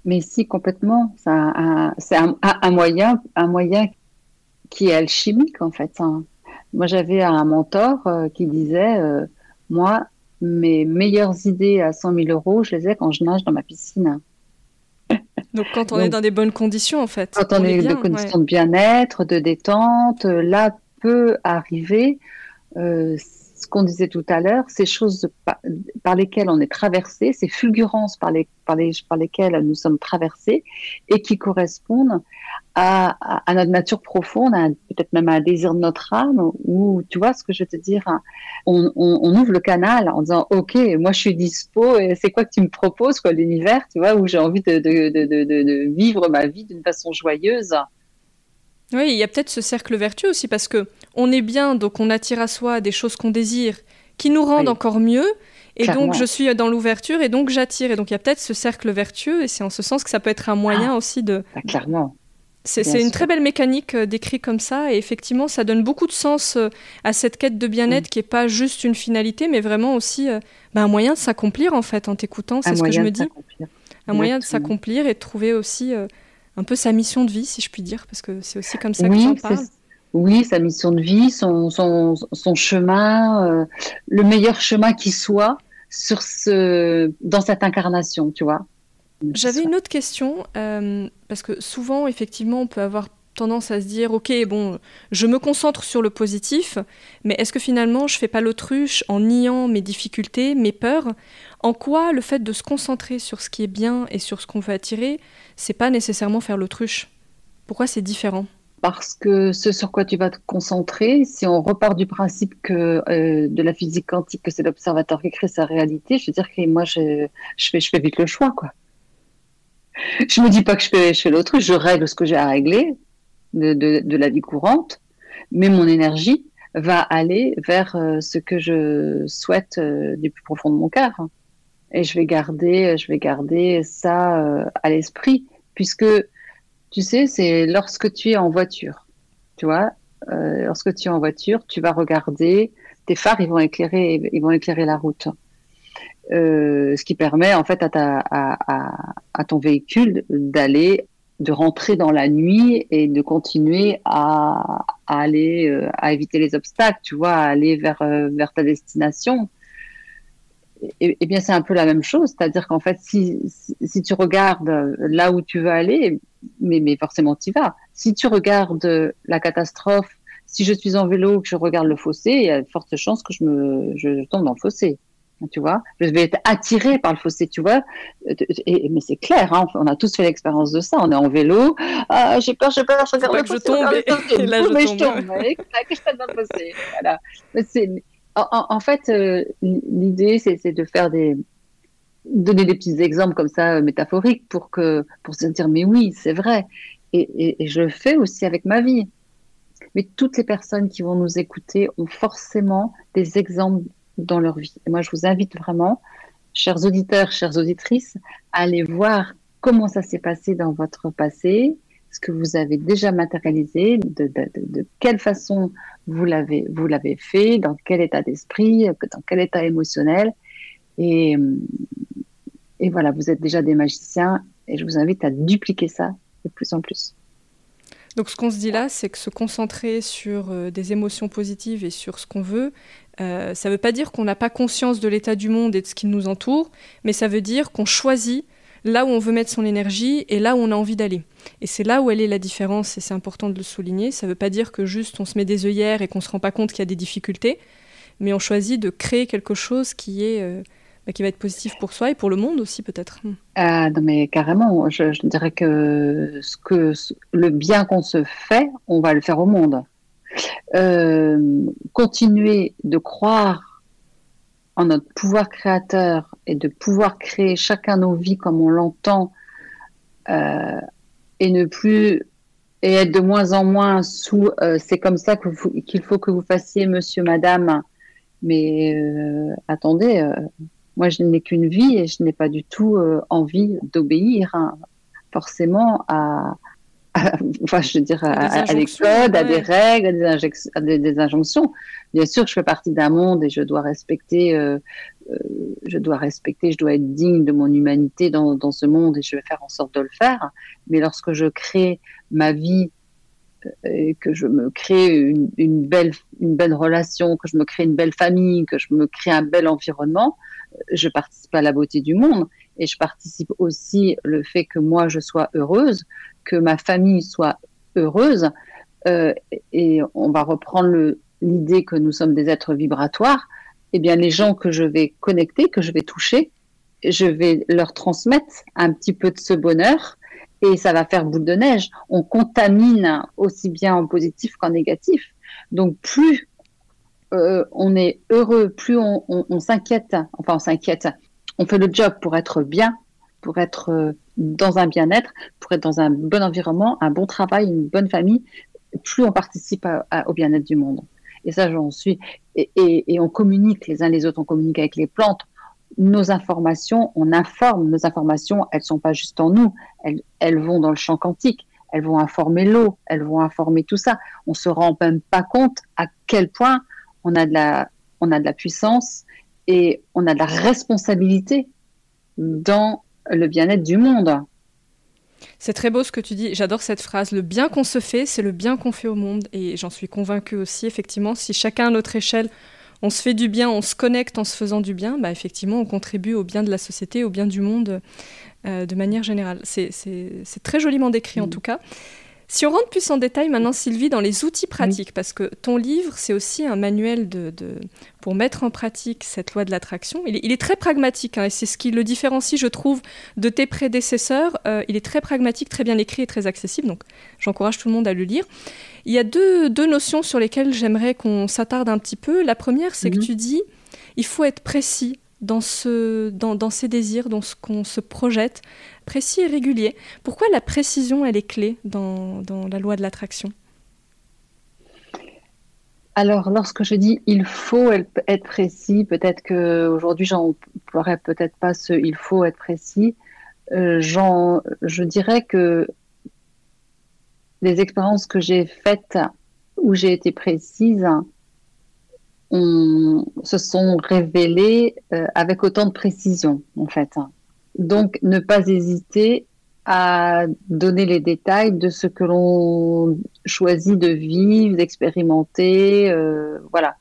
Mais si, complètement. C'est un, un, moyen, un moyen qui est alchimique, en fait. Hein. Moi, j'avais un mentor euh, qui disait euh, Moi, mes meilleures idées à 100 000 euros, je les ai quand je nage dans ma piscine. Donc, quand on est dans des bonnes conditions, en fait. Quand on, est, dans des conditions de bien-être, de détente, euh, là peut arriver ce qu'on disait tout à l'heure, ces choses par, lesquelles on est traversé, ces fulgurances par, les, par, les, par lesquelles nous sommes traversés et qui correspondent à, notre nature profonde, peut-être même à un désir de notre âme, ou tu vois ce que je veux te dire, hein. on, ouvre le canal en disant ok, moi je suis dispo, et c'est quoi que tu me proposes, quoi, l'univers, tu vois, où j'ai envie de, vivre ma vie d'une façon joyeuse. Oui, il y a peut-être ce cercle vertueux aussi parce que on est bien, donc on attire à soi des choses qu'on désire, qui nous rendent encore mieux. Et donc je suis dans l'ouverture et donc j'attire. Et donc il y a peut-être ce cercle vertueux et c'est en ce sens que ça peut être un moyen ah. aussi de. Ah, clairement. C'est une très belle mécanique euh, décrite comme ça et effectivement ça donne beaucoup de sens euh, à cette quête de bien-être mm. qui est pas juste une finalité mais vraiment aussi euh, bah, un moyen de s'accomplir en fait en t'écoutant, c'est ce que je me dis. Un moyen de s'accomplir et de trouver aussi un peu sa mission de vie, si je puis dire, parce que c'est aussi comme ça que j'en parle. Oui, sa mission de vie, son, son, son chemin, euh, le meilleur chemin qui soit sur ce, dans cette incarnation, tu vois. J'avais une autre question, euh, parce que souvent, effectivement, on peut avoir tendance à se dire, ok, bon, je me concentre sur le positif, mais est-ce que finalement, je fais pas l'autruche en niant mes difficultés, mes peurs En quoi le fait de se concentrer sur ce qui est bien et sur ce qu'on veut attirer, c'est pas nécessairement faire l'autruche? Pourquoi c'est différent? Parce que ce sur quoi tu vas te concentrer, si on repart du principe que euh, de la physique quantique, que c'est l'observateur qui crée sa réalité, je veux dire que moi, je, fais, je vite le choix, quoi. Je me dis pas que je fais, je fais l'autruche, je règle ce que j'ai à régler, de, la vie courante, mais mon énergie va aller vers euh, ce que je souhaite euh, du plus profond de mon cœur. Et je vais garder, garder ça euh, à l'esprit, puisque tu sais, c'est lorsque tu es en voiture, tu vois, lorsque tu es en voiture, tu vas regarder, tes phares, ils vont éclairer, ils vont éclairer la route. ce qui permet en fait à, ton véhicule d'aller de rentrer dans la nuit et de continuer à, aller, euh, éviter les obstacles, tu vois, à aller euh, vers ta destination. Et, bien, c'est un peu la même chose, c'est-à-dire qu'en fait, si, si, tu regardes là où tu veux aller, mais, mais forcément tu y vas. Si tu regardes la catastrophe, si je suis en vélo, que je regarde le fossé, il y a de fortes chances que je me je tombe dans le fossé tu vois? Je vais être attirée par le fossé, tu vois? Et, mais c'est clair, hein, on a tous fait l'expérience de ça. On est en vélo, ah, j'ai peur, j'ai peur, je regarde le fossé, je tombe, et, là je, je tombe. que je dans le fossé. Voilà. En, fait, euh, l'idée, c'est de faire des donner des petits exemples comme ça euh, métaphoriques pour que pour se dire mais oui, c'est vrai. Et, et je le fais aussi avec ma vie. Mais toutes les personnes qui vont nous écouter ont forcément des exemples dans leur vie. Et moi, je vous invite vraiment, chers auditeurs, chères auditrices, à aller voir comment ça s'est passé dans votre passé, ce que vous avez déjà matérialisé, de, quelle façon vous l'avez vous l'avez fait, dans quel état d'esprit, dans quel état émotionnel. Et, et voilà, vous êtes déjà des magiciens et je vous invite à dupliquer ça de plus en plus. Donc ce qu'on se dit là, c'est que se concentrer sur euh, des émotions positives et sur ce qu'on veut, euh, ça ne veut pas dire qu'on n'a pas conscience de l'état du monde et de ce qui nous entoure, mais ça veut dire qu'on choisit là où on veut mettre son énergie et là où on a envie d'aller. Et c'est là où elle est la différence, et c'est important de le souligner. Ça ne veut pas dire que juste on se met des œillères et qu'on ne se rend pas compte qu'il y a des difficultés, mais on choisit de créer quelque chose qui est... Euh, bah, qui va être positif pour soi et pour le monde aussi peut-être. Ah, non mais carrément, je, dirais que, ce que le bien qu'on se fait, on va le faire au monde. Euh, continuer de croire en notre pouvoir créateur et de pouvoir créer chacun nos vies comme on l'entend euh, et ne plus et être de moins en moins sous euh, c'est comme ça qu'il faut que vous fassiez monsieur madame mais attendez moi, je n'ai qu'une vie et je n'ai pas du tout euh, envie d'obéir hein, forcément à, enfin, je veux dire, à, des codes, à des règles, à des, des, injonctions. Bien sûr, je fais partie d'un monde et je dois respecter, euh, euh, je dois respecter, je dois être digne de mon humanité dans, ce monde et je vais faire en sorte de le faire. Mais lorsque je crée ma vie, et que je me crée une, belle, une belle relation, que je me crée une belle famille, que je me crée un bel environnement, je participe à la beauté du monde et je participe aussi le fait que moi je sois heureuse, que ma famille soit heureuse. Euh, et on va reprendre l'idée que nous sommes des êtres vibratoires. Eh bien, les gens que je vais connecter, que je vais toucher, je vais leur transmettre un petit peu de ce bonheur et ça va faire boule de neige. On contamine aussi bien en positif qu'en négatif. Donc, plus euh, on est heureux, plus on, s'inquiète, enfin on s'inquiète, on fait le job pour être bien, pour être euh, dans un bien-être, pour être dans un bon environnement, un bon travail, une bonne famille, plus on participe au bien-être du monde. Et ça, j'en suis. Et, on communique les uns les autres, on communique avec les plantes. Nos informations, on informe. Nos informations, elles sont pas juste en nous, elles, vont dans le champ quantique elles vont informer l'eau, elles vont informer tout ça. On se rend même pas compte à quel point on a de la, on a de la puissance et on a de la responsabilité dans le bien-être du monde. C'est très beau ce que tu dis. J'adore cette phrase. Le bien qu'on se fait, c'est le bien qu'on fait au monde. Et j'en suis convaincue aussi, effectivement, si chacun à notre échelle, on se fait du bien, on se connecte en se faisant du bien, bah effectivement, on contribue au bien de la société, au bien du monde euh, de manière générale. C'est très joliment décrit en mm. tout cas. Si on rentre plus en détail maintenant, Sylvie, dans les outils pratiques, parce que ton livre, c'est aussi un manuel de, pour mettre en pratique cette loi de l'attraction. Il, est très pragmatique, hein, et c'est ce qui le différencie, je trouve, de tes prédécesseurs. Euh, il est très pragmatique, très bien écrit et très accessible, donc j'encourage tout le monde à le lire. Il y a deux, notions sur lesquelles j'aimerais qu'on s'attarde un petit peu. La première, c'est que mhm. tu dis, il faut être précis dans, ce, dans, dans ses désirs, dans ce qu'on se projette, précis et régulier. Pourquoi la précision, elle est clé dans, dans la loi de l'attraction? Alors, lorsque je dis il faut être précis, peut-être que aujourd'hui j'emploierais peut-être pas ce il faut être précis. Euh, je dirais que les expériences que j'ai faites où j'ai été précise se sont révélées euh, avec autant de précision, en fait. Donc, ne pas hésiter à donner les détails de ce que l'on choisit de vivre, d'expérimenter, euh, voilà.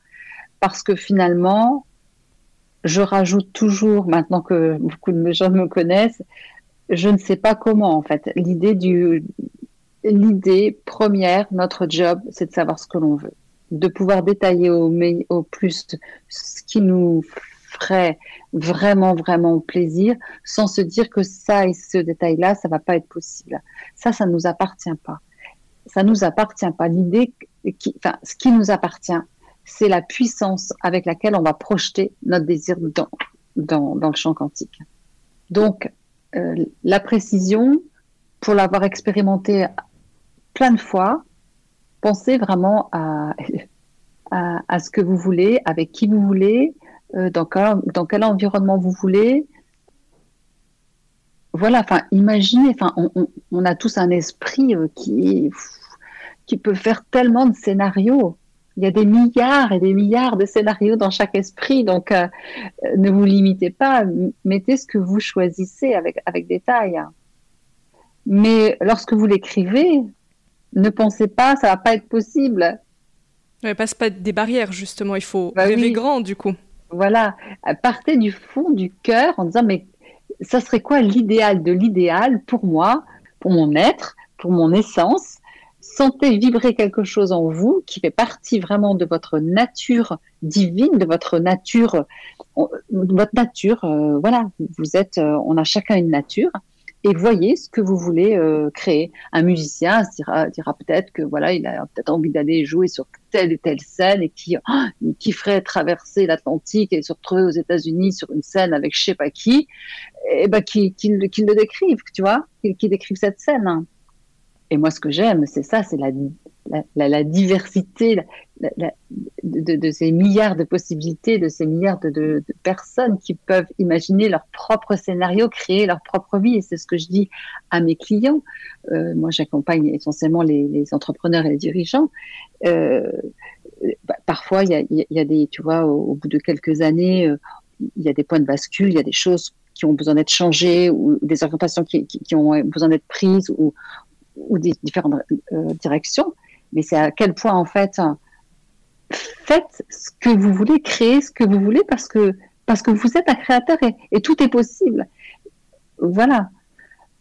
Parce que finalement, je rajoute toujours, maintenant que beaucoup de gens me connaissent, je ne sais pas comment en fait. L'idée du, l'idée première, notre job, c'est de savoir ce que l'on veut, de pouvoir détailler au, plus ce qui nous ferait vraiment, vraiment plaisir, sans se dire que ça et ce détail-là, ça va pas être possible. Ça, ça nous appartient pas. Ça nous appartient pas. L'idée, enfin, ce qui nous appartient, c'est la puissance avec laquelle on va projeter notre désir dans, dans, dans le champ quantique. Donc, euh, la précision, pour l'avoir expérimenté plein de fois, pensez vraiment à, à, ce que vous voulez, avec qui vous voulez, euh, dans, quel, dans quel environnement vous voulez. Voilà, enfin, imaginez, enfin, on, a tous un esprit euh, qui, qui peut faire tellement de scénarios. Il y a des milliards et des milliards de scénarios dans chaque esprit, donc euh, ne vous limitez pas, mettez ce que vous choisissez avec, avec détail. Mais lorsque vous l'écrivez, ne pensez pas, ça va pas être possible. Ouais, passe pas des barrières, justement, il faut bah rêver oui. grand, du coup. Voilà, partez du fond du cœur en disant mais ça serait quoi l'idéal de l'idéal pour moi, pour mon être, pour mon essence? Sentez vibrer quelque chose en vous qui fait partie vraiment de votre nature divine, de votre nature, votre nature. Euh, voilà, vous êtes, euh, on a chacun une nature et voyez ce que vous voulez euh, créer. Un musicien dira, peut-être que voilà, il a peut-être envie d'aller jouer sur telle et telle scène et qui, oh, traverser l'Atlantique et se retrouver aux États-Unis sur une scène avec je sais pas qui, et ben qui, qui, qui le décrive, tu vois, qui, qui décrive cette scène. Et moi, ce que j'aime, c'est ça, c'est la, la, diversité de, ces milliards de possibilités, de ces milliards de, personnes qui peuvent imaginer leur propre scénario, créer leur propre vie. Et c'est ce que je dis à mes clients. Euh, moi, j'accompagne essentiellement les, entrepreneurs et les dirigeants. Euh, bah, parfois, il y a, tu vois, au, bout de quelques années, euh, il y a des points de bascule, il y a des choses qui ont besoin d'être changées ou des orientations qui, qui ont besoin d'être prises ou, ou des différentes euh, directions, mais c'est à quel point en fait faites ce que vous voulez, créer ce que vous voulez parce que parce que vous êtes un créateur et, et tout est possible. Voilà.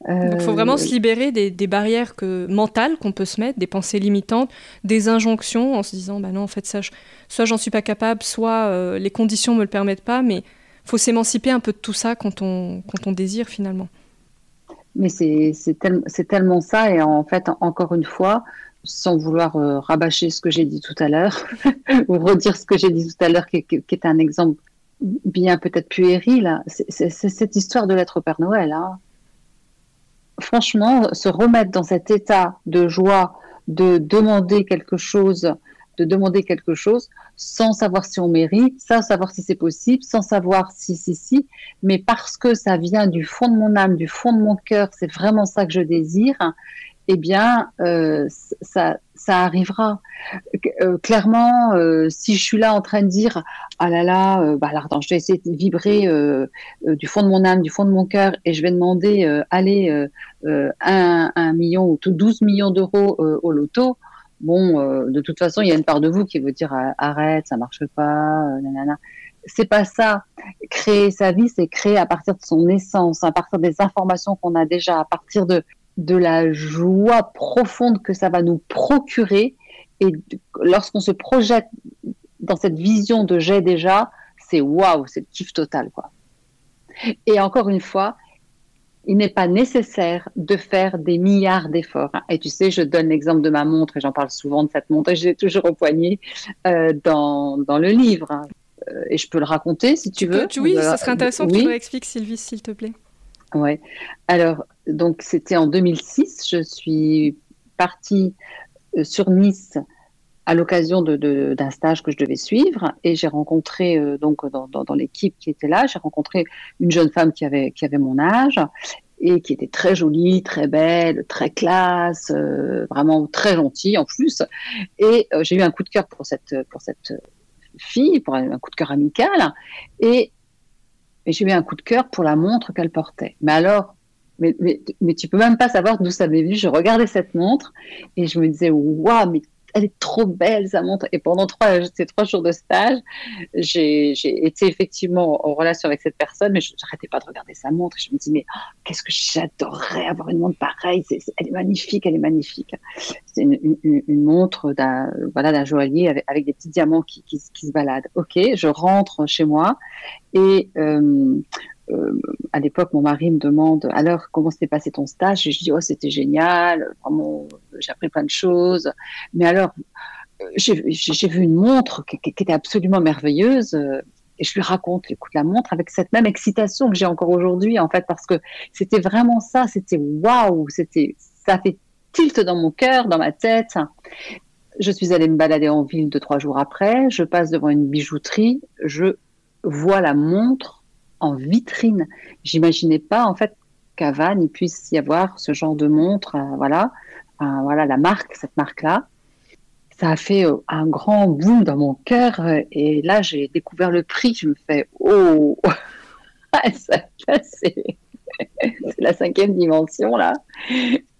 Euh... Il faut vraiment se libérer des, des barrières que, mentales qu'on peut se mettre, des pensées limitantes, des injonctions en se disant bah non en fait ça, je, soit j'en suis pas capable, soit euh, les conditions me le permettent pas, mais faut s'émanciper un peu de tout ça quand on quand on désire finalement. Mais c'est tel, tellement ça, et en fait, encore une fois, sans vouloir euh, rabâcher ce que j'ai dit tout à l'heure, ou redire ce que j'ai dit tout à l'heure, qui, est un exemple bien peut-être puéril, c'est cette histoire de l'être Père Noël. Hein. Franchement, se remettre dans cet état de joie, de demander quelque chose, de demander quelque chose sans savoir si on mérite, sans savoir si c'est possible, sans savoir si, si, si, mais parce que ça vient du fond de mon âme, du fond de mon cœur, c'est vraiment ça que je désire, eh bien, euh, ça, ça arrivera. Euh, clairement, euh, si je suis là en train de dire, ah là là, bah alors je vais essayer de vibrer du fond de mon âme, du fond de mon cœur, et je vais demander, allez, un, un million ou tout 12 millions d'euros au loto, bon, euh, de toute façon, il y a une part de vous qui veut dire arrête, ça marche pas, euh, nanana. C'est pas ça. Créer sa vie, c'est créer à partir de son essence, à partir des informations qu'on a déjà, à partir de, de la joie profonde que ça va nous procurer. Et lorsqu'on se projette dans cette vision de j'ai déjà, c'est waouh, c'est le kiff total, quoi. Et encore une fois, il n'est pas nécessaire de faire des milliards d'efforts. Et tu sais, je donne l'exemple de ma montre, et j'en parle souvent de cette montre, et j'ai toujours au poignet euh, dans, dans le livre. Euh, et je peux le raconter si tu, veux. Oui, ça serait intéressant oui. que tu l'expliques, Sylvie, s'il te plaît. Oui. Alors, donc, c'était en 2006. Je suis partie euh, sur Nice à l'occasion d'un de, de, stage que je devais suivre et j'ai rencontré euh, donc dans, l'équipe qui était là, j'ai rencontré une jeune femme qui avait qui avait mon âge et qui était très jolie, très belle, très classe, euh, vraiment très gentille en plus. Et euh, j'ai eu un coup de cœur pour cette fille, pour un, coup de cœur amical et, j'ai eu un coup de cœur pour la montre qu'elle portait. Mais alors mais, mais, mais tu peux même pas savoir d'où ça m'est venu. Je regardais cette montre et je me disais, waouh, mais elle est trop belle, sa montre. Et pendant ces trois jours de stage, j'ai été effectivement en relation avec cette personne, mais je n'arrêtais pas de regarder sa montre. Je me dis, mais oh, qu'est-ce que j'adorerais avoir une montre pareille. elle est magnifique, elle est magnifique. C'est une, montre d'un voilà, joaillier avec, des petits diamants qui, se baladent. Ok, je rentre chez moi et euh, à l'époque, mon mari me demande alors comment s'est passé ton stage? Et je dis oh c'était génial, vraiment j'ai appris plein de choses. Mais alors euh, j'ai vu une montre qui, était absolument merveilleuse euh, et je lui raconte écoute la montre avec cette même excitation que j'ai encore aujourd'hui en fait parce que c'était vraiment ça, c'était waouh, c'était ça fait tilt dans mon cœur, dans ma tête. Je suis allée me balader en ville deux trois jours après, je passe devant une bijouterie, je vois la montre en vitrine. J'imaginais pas en fait qu'à Vannes il puisse y avoir ce genre de montre, euh, voilà, voilà la marque, cette marque-là. Ça a fait euh, un grand boom dans mon cœur euh, et là j'ai découvert le prix. Je me fais oh, c'est la cinquième dimension là.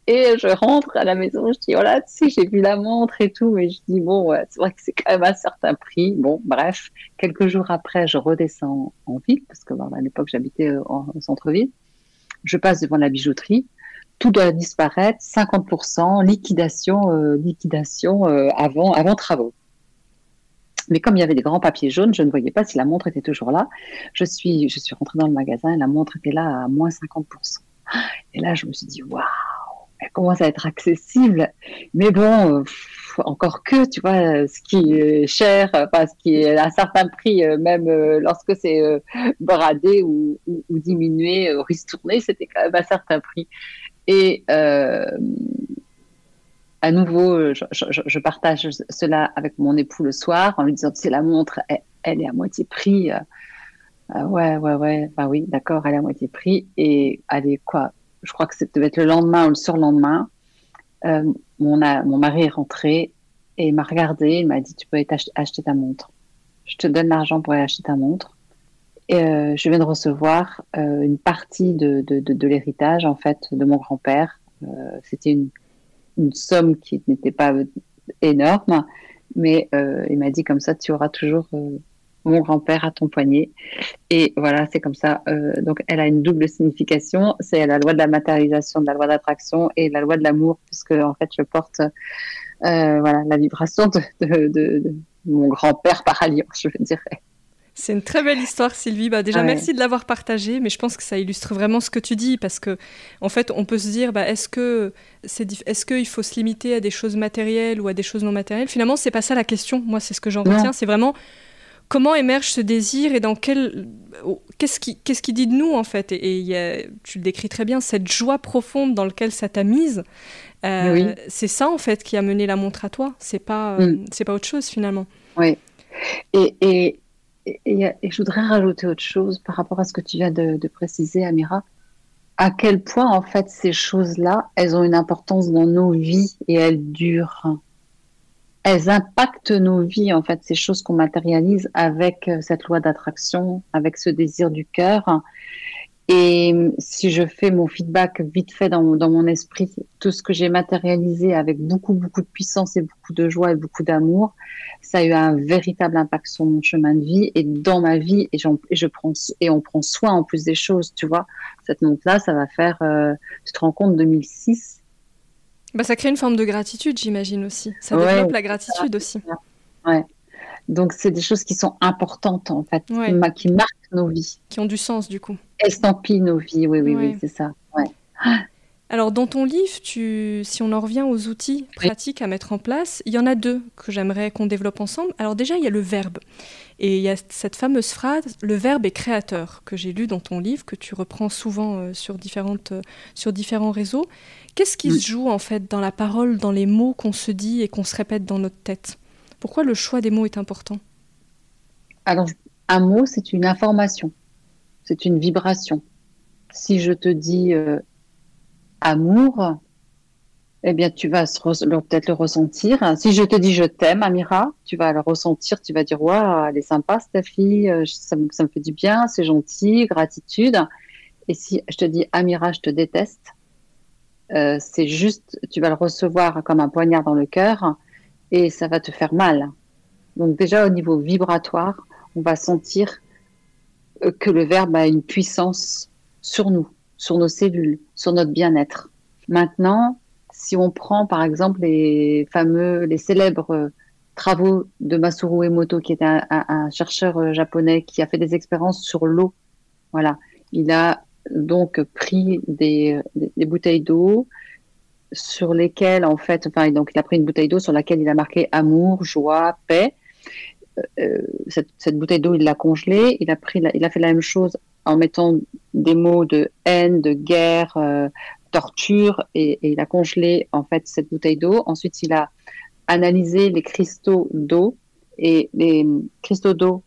Et je rentre à la maison, je dis, voilà, oh tu sais, j'ai vu la montre et tout, mais je dis, bon, c'est vrai que c'est quand même un certain prix. Bon, bref, quelques jours après, je redescends en ville, parce que à l'époque, j'habitais euh, en centre-ville. Je passe devant la bijouterie, tout doit disparaître, 50%, liquidation, euh, liquidation euh, avant, avant travaux. Mais comme il y avait des grands papiers jaunes, je ne voyais pas si la montre était toujours là. Je suis, je suis rentrée dans le magasin et la montre était là à moins 50%. Et là, je me suis dit, waouh, elle commence à être accessible. Mais bon, euh, encore que, tu vois, ce qui est cher, enfin, ce qui est à un certain prix, euh, même euh, lorsque c'est bradé ou, diminué, ristourné, c'était quand même à un certain prix. Et à nouveau, je, partage cela avec mon époux le soir en lui disant, sais, la montre, elle, est à moitié prix. ouais, ouais, ouais, bah oui, d'accord, elle est à moitié prix. Et allez, quoi, je crois que être le lendemain ou le surlendemain, euh, mon, mari est rentré et il m'a regardé, il m'a dit, tu peux acheter ta montre. Je te donne l'argent pour aller acheter ta montre. Et euh, je viens de recevoir euh, une partie de, l'héritage, en fait, de mon grand-père. C'était une, somme qui n'était pas énorme, mais il m'a dit comme ça, tu auras toujours mon grand-père à ton poignet. Et voilà, c'est comme ça. Euh, donc, elle a une double signification. C'est la loi de la matérialisation, de la loi d'attraction et la loi de l'amour, puisque en fait, je porte euh, voilà la vibration de, mon grand-père par alliance, je dirais. C'est une très belle histoire, Sylvie. Bah, déjà, merci de l'avoir partagée, mais je pense que ça illustre vraiment ce que tu dis, parce que, en fait, on peut se dire, bah, est-ce que c'est, est-ce qu'il faut se limiter à des choses matérielles ou à des choses non matérielles? Finalement, c'est pas ça la question. Moi, c'est ce que j'en retiens. C'est vraiment comment émerge ce désir et dans quel qu'est-ce qui qu'est-ce qui dit de nous en fait? Et, tu le décris très bien cette joie profonde dans laquelle ça t'a mise euh, c'est ça en fait qui a mené la montre à toi. C'est pas euh, mm. c'est pas autre chose finalement. Oui. Et, et, et, je voudrais rajouter autre chose par rapport à ce que tu viens de, de préciser Amira. À quel point en fait ces choses là elles ont une importance dans nos vies et elles durent? Elles impactent nos vies, en fait, ces choses qu'on matérialise avec euh, cette loi d'attraction, avec ce désir du cœur. Et euh, si je fais mon feedback vite fait dans, mon esprit, tout ce que j'ai matérialisé avec beaucoup, beaucoup de puissance et beaucoup de joie et beaucoup d'amour, ça a eu un véritable impact sur mon chemin de vie et dans ma vie. Et, et on prend soin en plus des choses, tu vois. Cette montre-là, ça va faire, euh, tu te rends compte, 2006 bah, ça crée une forme de gratitude, j'imagine aussi. Ça développe la gratitude aussi. Ouais. Donc, c'est des choses qui sont importantes, en fait, qui, marquent nos vies. Qui ont du sens, du coup. Estampillent nos vies, oui, oui, oui, c'est ça. Alors, dans ton livre, tu, si on en revient aux outils pratiques à mettre en place, il y en a deux que j'aimerais qu'on développe ensemble. Alors, déjà, il y a le verbe. Et il y a cette fameuse phrase, le verbe est créateur, que j'ai lu dans ton livre, que tu reprends souvent euh, sur, différentes, euh, sur différents réseaux. Qu'est-ce qui se joue en fait dans la parole, dans les mots qu'on se dit et qu'on se répète dans notre tête? Pourquoi le choix des mots est important? Alors, un mot, c'est une information, c'est une vibration. Si je te dis euh, amour, eh bien, tu vas peut-être le ressentir. Si je te dis je t'aime, Amira, tu vas le ressentir, tu vas dire, waouh, elle est sympa, cette fille, euh, ça, me fait du bien, c'est gentil, gratitude. Et si je te dis Amira, je te déteste, euh, c'est juste, tu vas le recevoir comme un poignard dans le cœur et ça va te faire mal. Donc déjà au niveau vibratoire, on va sentir euh, que le verbe a une puissance sur nous, sur nos cellules, sur notre bien-être. Maintenant, si on prend par exemple les fameux, les célèbres euh, travaux de Masuru Emoto, qui est un, chercheur japonais qui a fait des expériences sur l'eau. Voilà, il a donc pris des, bouteilles d'eau sur lesquelles, en fait, enfin, donc il a pris une bouteille d'eau sur laquelle il a marqué amour, joie, paix. Euh, cette, bouteille d'eau, il l'a congelée. Il a pris, il a fait la même chose en mettant des mots de haine, de guerre, euh, torture, et, il a congelé en fait cette bouteille d'eau. Ensuite, il a analysé les cristaux d'eau et les cristaux d'eau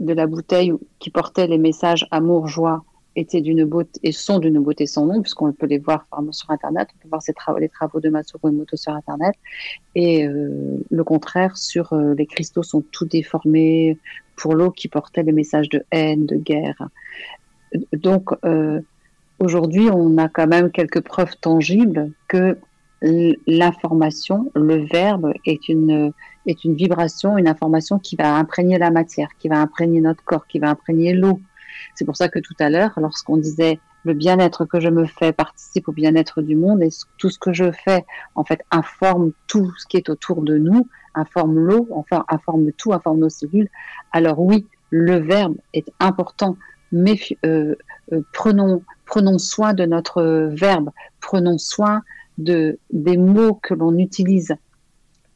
de la bouteille qui portaient les messages amour, joie, étaient d'une beauté et sont d'une beauté sans nom, puisqu'on peut les voir sur Internet, on peut voir les travaux de Matsuro Emoto sur Internet, et euh, le contraire sur euh, les cristaux sont tout déformés pour l'eau qui portait les messages de haine, de guerre. Donc euh, aujourd'hui, on a quand même quelques preuves tangibles que l'information, le verbe est une est une vibration, une information qui va imprégner la matière, qui va imprégner notre corps, qui va imprégner l'eau, c'est pour ça que tout à l'heure, lorsqu'on disait le bien-être que je me fais participe au bien-être du monde et tout ce que je fais, en fait, informe tout ce qui est autour de nous, informe l'eau, enfin, informe tout, informe nos cellules. Alors oui, le verbe est important, mais euh, euh, prenons, prenons soin de notre verbe, prenons soin de, des mots que l'on utilise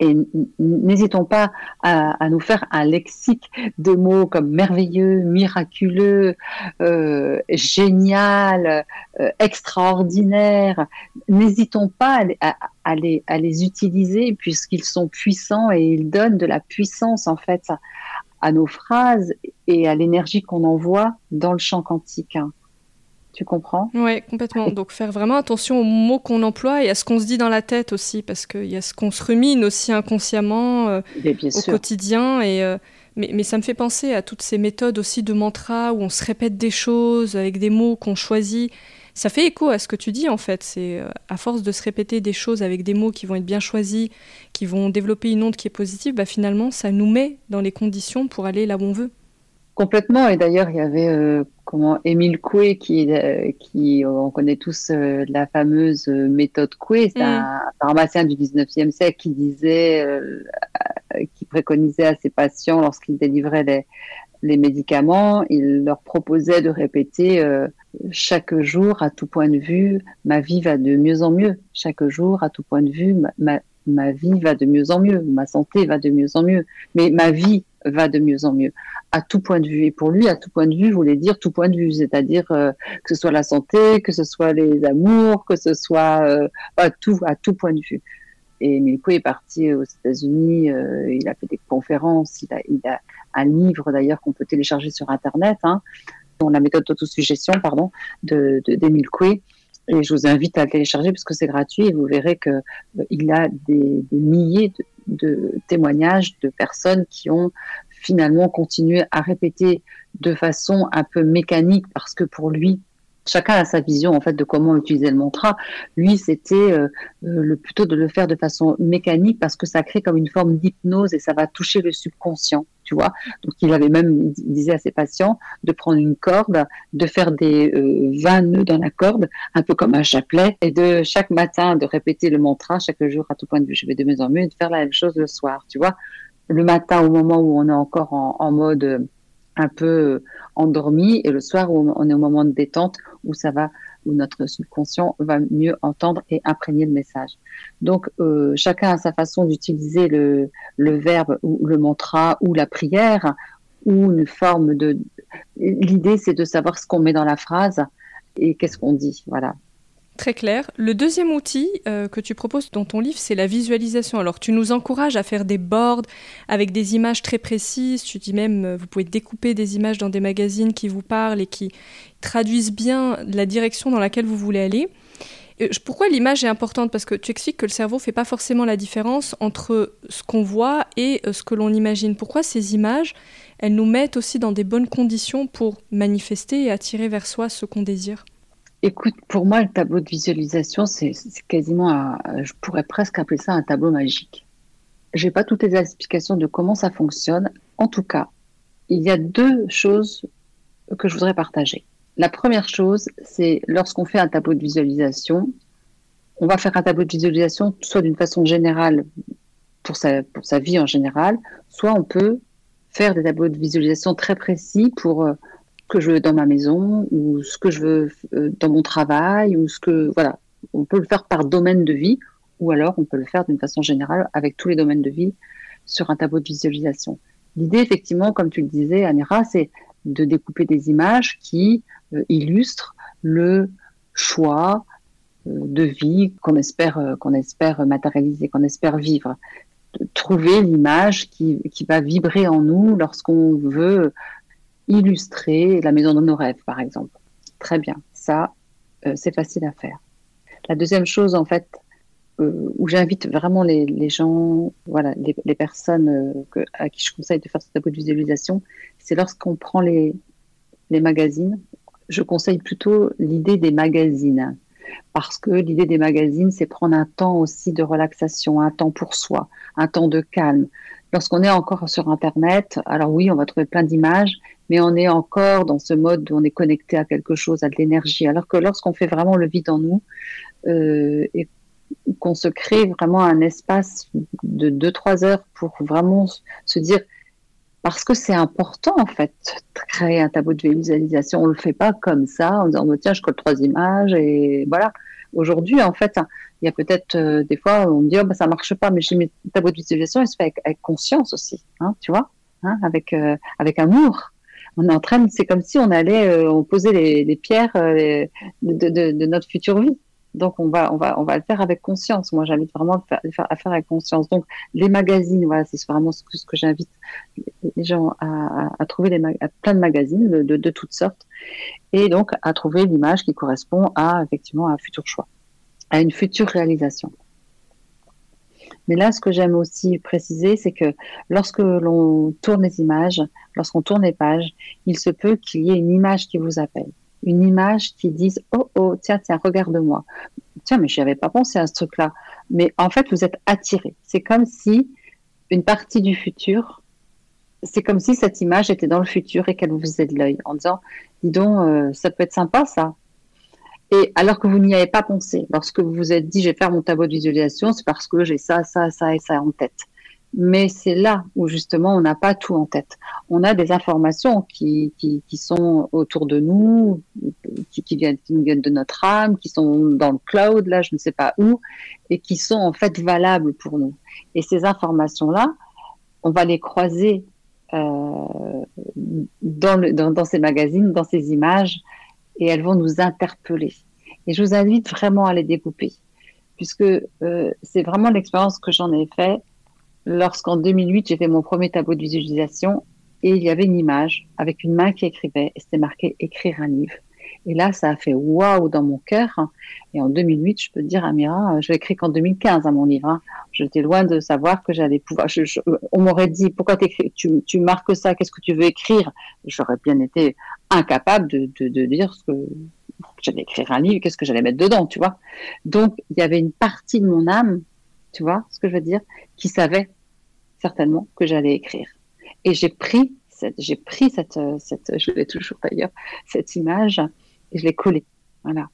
et n'hésitons pas à, nous faire un lexique de mots comme merveilleux, miraculeux, euh, génial, euh, extraordinaire. N'hésitons pas à, les, à, les, utiliser puisqu'ils sont puissants et ils donnent de la puissance en fait à nos phrases et à l'énergie qu'on envoie dans le champ quantique. Hein. Tu comprends? Oui, complètement. Donc faire vraiment attention aux mots qu'on emploie et à ce qu'on se dit dans la tête aussi, parce qu'il y a ce qu'on se rumine aussi inconsciemment euh, au quotidien. Et, euh, mais, mais, ça me fait penser à toutes ces méthodes aussi de mantra où on se répète des choses avec des mots qu'on choisit. Ça fait écho à ce que tu dis en fait. C'est euh, à force de se répéter des choses avec des mots qui vont être bien choisis, qui vont développer une onde qui est positive, bah, finalement ça nous met dans les conditions pour aller là où on veut. Complètement. Et d'ailleurs, il y avait euh, comment Émile Coué, qui, euh, qui on connaît tous euh, la fameuse méthode Coué, c'est mm. un pharmacien du 19e siècle qui disait, qui préconisait à ses patients lorsqu'il délivrait les, les, médicaments, il leur proposait de répéter chaque jour, à tout point de vue, ma vie va de mieux en mieux. Chaque jour, à tout point de vue, ma, ma vie va de mieux en mieux, ma santé va de mieux en mieux, mais ma vie va de mieux en mieux à tout point de vue. Et pour lui, à tout point de vue voulait dire tout point de vue, c'est-à-dire euh, que ce soit la santé, que ce soit les amours, que ce soit euh, à tout, à tout point de vue. Et Milko est parti aux États-Unis, euh, il a fait des conférences, il a, il a un livre d'ailleurs qu'on peut télécharger sur Internet, hein, la méthode d'autosuggestion, pardon, de, d'Emile Coué. Et je vous invite à le télécharger parce que c'est gratuit et vous verrez que il a des, milliers de, témoignages de personnes qui ont finalement continuer à répéter de façon un peu mécanique parce que pour lui, chacun a sa vision en fait de comment utiliser le mantra. Lui, c'était euh, euh, plutôt de le faire de façon mécanique parce que ça crée comme une forme d'hypnose et ça va toucher le subconscient, tu vois. Donc il avait même il disait à ses patients de prendre une corde, de faire des euh, 20 nœuds dans la corde, un peu comme un chapelet, et de chaque matin de répéter le mantra chaque jour à tout point de vue. Je vais de mieux en mieux et de faire la même chose le soir, tu vois le matin au moment où on est encore en, mode euh, un peu euh, endormi et le soir où on est au moment de détente où ça va où notre subconscient va mieux entendre et imprégner le message. Donc euh, chacun a sa façon d'utiliser le, le verbe ou le mantra ou la prière ou une forme de l'idée c'est de savoir ce qu'on met dans la phrase et qu'est-ce qu'on dit voilà Très clair. Le deuxième outil euh, que tu proposes dans ton livre, c'est la visualisation. Alors, tu nous encourages à faire des boards avec des images très précises. Tu dis même, euh, vous pouvez découper des images dans des magazines qui vous parlent et qui traduisent bien la direction dans laquelle vous voulez aller. pourquoi l'image est importante? Parce que tu expliques que le cerveau ne fait pas forcément la différence entre ce qu'on voit et ce que l'on imagine. Pourquoi ces images, elles nous mettent aussi dans des bonnes conditions pour manifester et attirer vers soi ce qu'on désire? Écoute, pour moi, le tableau de visualisation, c'est quasiment, je pourrais presque appeler ça un tableau magique. Je n'ai pas toutes les explications de comment ça fonctionne. En tout cas, il y a deux choses que je voudrais partager. La première chose, c'est lorsqu'on fait un tableau de visualisation, on va faire un tableau de visualisation soit d'une façon générale pour sa, pour sa vie en général, soit on peut faire des tableaux de visualisation très précis pour euh, que je veux dans ma maison ou ce que je veux euh, dans mon travail ou ce que voilà on peut le faire par domaine de vie ou alors on peut le faire d'une façon générale avec tous les domaines de vie sur un tableau de visualisation. L'idée effectivement comme tu le disais Amira c'est de découper des images qui euh, illustrent le choix euh, de vie qu'on espère qu'on espère matérialiser, qu'on espère vivre. trouver l'image qui, qui va vibrer en nous lorsqu'on veut illustrer la maison de nos rêves, par exemple. Très bien, ça, euh, c'est facile à faire. La deuxième chose, en fait, euh, où j'invite vraiment les, gens, voilà, les, personnes euh, à qui je conseille de faire ce tableau de visualisation, c'est lorsqu'on prend les, les magazines. Je conseille plutôt l'idée des magazines. Parce que l'idée des magazines, c'est prendre un temps aussi de relaxation, un temps pour soi, un temps de calme. Lorsqu'on est encore sur Internet, alors oui, on va trouver plein d'images, mais on est encore dans ce mode où on est connecté à quelque chose, à de l'énergie. Alors que lorsqu'on fait vraiment le vide en nous euh, et qu'on se crée vraiment un espace de 2-3 heures pour vraiment se dire, parce que c'est important en fait, de créer un tableau de visualisation. On le fait pas comme ça en disant, tiens, je colle trois images et voilà. Aujourd'hui, en fait, il y a peut-être euh, des fois où on me dit, oh, bah, ça marche pas, mais j'ai mes tableaux de visualisation, il se fait avec, conscience aussi, hein, tu vois, hein, avec, euh, avec amour on est en train, c'est comme si on allait, euh, on posait les, pierres euh, de, notre future vie. Donc on va, on va, on va le faire avec conscience. Moi, j'invite vraiment à faire, à faire avec conscience. Donc les magazines, voilà, c'est vraiment ce que, ce que j'invite les gens à, trouver les plein de magazines de, de, toutes sortes, et donc à trouver l'image qui correspond à effectivement à un futur choix, à une future réalisation. Mais là, ce que j'aime aussi préciser, c'est que lorsque l'on tourne les images, lorsqu'on tourne les pages, il se peut qu'il y ait une image qui vous appelle. Une image qui dise Oh, oh, tiens, tiens, regarde-moi. Tiens, mais je avais pas pensé à ce truc-là. Mais en fait, vous êtes attiré. C'est comme si une partie du futur, c'est comme si cette image était dans le futur et qu'elle vous faisait de l'œil en disant Dis donc, euh, ça peut être sympa ça. Et alors que vous n'y avez pas pensé, lorsque vous vous êtes dit je vais faire mon tableau de visualisation, c'est parce que j'ai ça, ça, ça et ça en tête. Mais c'est là où justement on n'a pas tout en tête. On a des informations qui, qui, sont autour de nous, qui, qui, viennent, qui viennent de notre âme, qui sont dans le cloud, là je ne sais pas où, et qui sont en fait valables pour nous. Et ces informations-là, on va les croiser euh, dans, le, dans ces magazines, dans ces images, et elles vont nous interpeller. Et je vous invite vraiment à les découper, puisque euh, c'est vraiment l'expérience que j'en ai fait lorsqu'en 2008, j'ai fait mon premier tableau de visualisation et il y avait une image avec une main qui écrivait et c'était marqué écrire un livre. Et là, ça a fait waouh dans mon cœur. Et en 2008, je peux te dire, Amira, je l'ai écrit qu'en 2015 à mon livre. Hein. J'étais loin de savoir que j'allais pouvoir. on m'aurait dit, pourquoi tu marques ça Qu'est-ce que tu veux écrire? J'aurais bien été incapable de, de, dire ce que j'allais écrire un livre, qu'est-ce que j'allais mettre dedans, tu vois. Donc, il y avait une partie de mon âme, tu vois ce que je veux dire, qui savait certainement que j'allais écrire. Et j'ai pris cette, j'ai pris je l'ai toujours d'ailleurs, cette image et je l'ai collée. Voilà.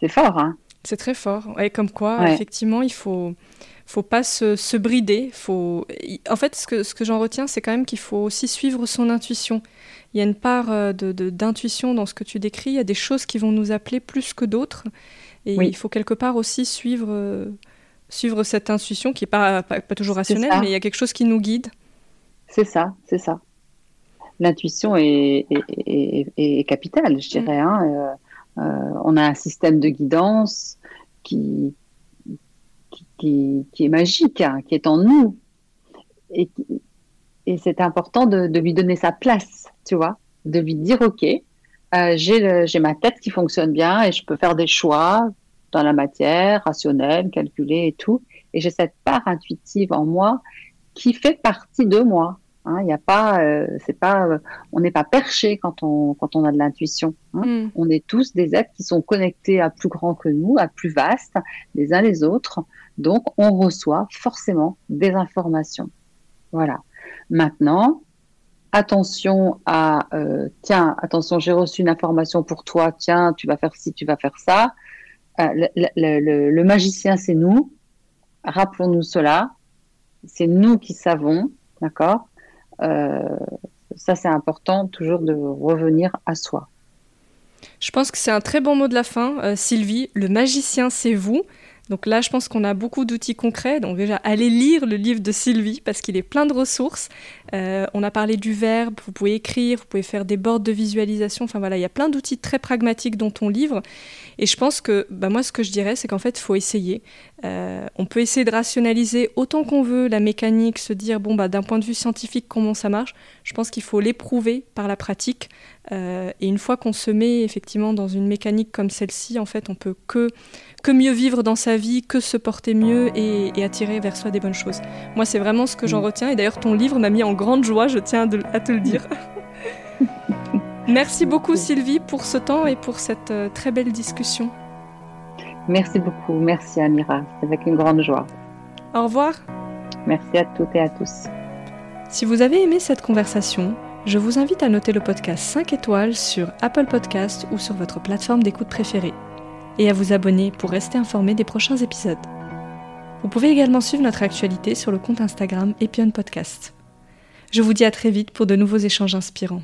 C'est fort, hein. C'est très fort. Et comme quoi, effectivement, il faut, faut pas se, se, brider. Faut... En fait, ce que, ce que j'en retiens, c'est quand même qu'il faut aussi suivre son intuition il y a une part euh, d'intuition dans ce que tu décris. Il y a des choses qui vont nous appeler plus que d'autres. Et il faut quelque part aussi suivre, euh, suivre cette intuition qui n'est pas, pas, toujours rationnelle, mais il y a quelque chose qui nous guide. C'est ça, c'est ça. L'intuition est, est, capitale, je dirais. Mm. Hein. Euh, on a un système de guidance qui, est magique, hein, qui est en nous. Et, et c'est important de, de, lui donner sa place tu vois, de lui dire, OK, euh, j'ai ma tête qui fonctionne bien et je peux faire des choix dans la matière, rationnelle, calculée et tout. Et j'ai cette part intuitive en moi qui fait partie de moi. Hein. Il n'y a pas, euh, c'est pas, euh, on n'est pas perché quand on quand on a de l'intuition. Hein. Mm. On est tous des êtres qui sont connectés à plus grand que nous, à plus vaste, les uns les autres. Donc on reçoit forcément des informations. Voilà. Maintenant, attention à euh, tiens, attention, j'ai reçu une information pour toi. Tiens, tu vas faire ci, tu vas faire ça. le, le, le magicien, c'est nous. Rappelons-nous cela. C'est nous qui savons, d'accord? euh, Ça, c'est important toujours de revenir à soi. Je pense que c'est un très bon mot de la fin, euh, Sylvie. Le magicien, c'est vous. Donc là, je pense qu'on a beaucoup d'outils concrets. Donc déjà, allez lire le livre de Sylvie parce qu'il est plein de ressources. Euh, on a parlé du verbe, vous pouvez écrire, vous pouvez faire des boards de visualisation. Enfin voilà, il y a plein d'outils très pragmatiques dans ton livre. Et je pense que bah, moi, ce que je dirais, c'est qu'en fait, il faut essayer. Euh, on peut essayer de rationaliser autant qu'on veut la mécanique, se dire, bon, bah, d'un point de vue scientifique, comment ça marche. Je pense qu'il faut l'éprouver par la pratique. Euh, et une fois qu'on se met effectivement dans une mécanique comme celle-ci, en fait, on peut que que mieux vivre dans sa vie, que se porter mieux et, attirer vers soi des bonnes choses. Moi, c'est vraiment ce que j'en mm. retiens. Et d'ailleurs, ton livre m'a mis en grande joie, je tiens à te le dire. Merci beaucoup, Sylvie, pour ce temps et pour cette euh, très belle discussion. Merci beaucoup. Merci, Amira. C'est avec une grande joie. Au revoir. Merci à toutes et à tous. Si vous avez aimé cette conversation, je vous invite à noter le podcast 5 étoiles sur Apple Podcast ou sur votre plateforme d'écoute préférée et à vous abonner pour rester informé des prochains épisodes. Vous pouvez également suivre notre actualité sur le compte Instagram Epion Podcast. Je vous dis à très vite pour de nouveaux échanges inspirants.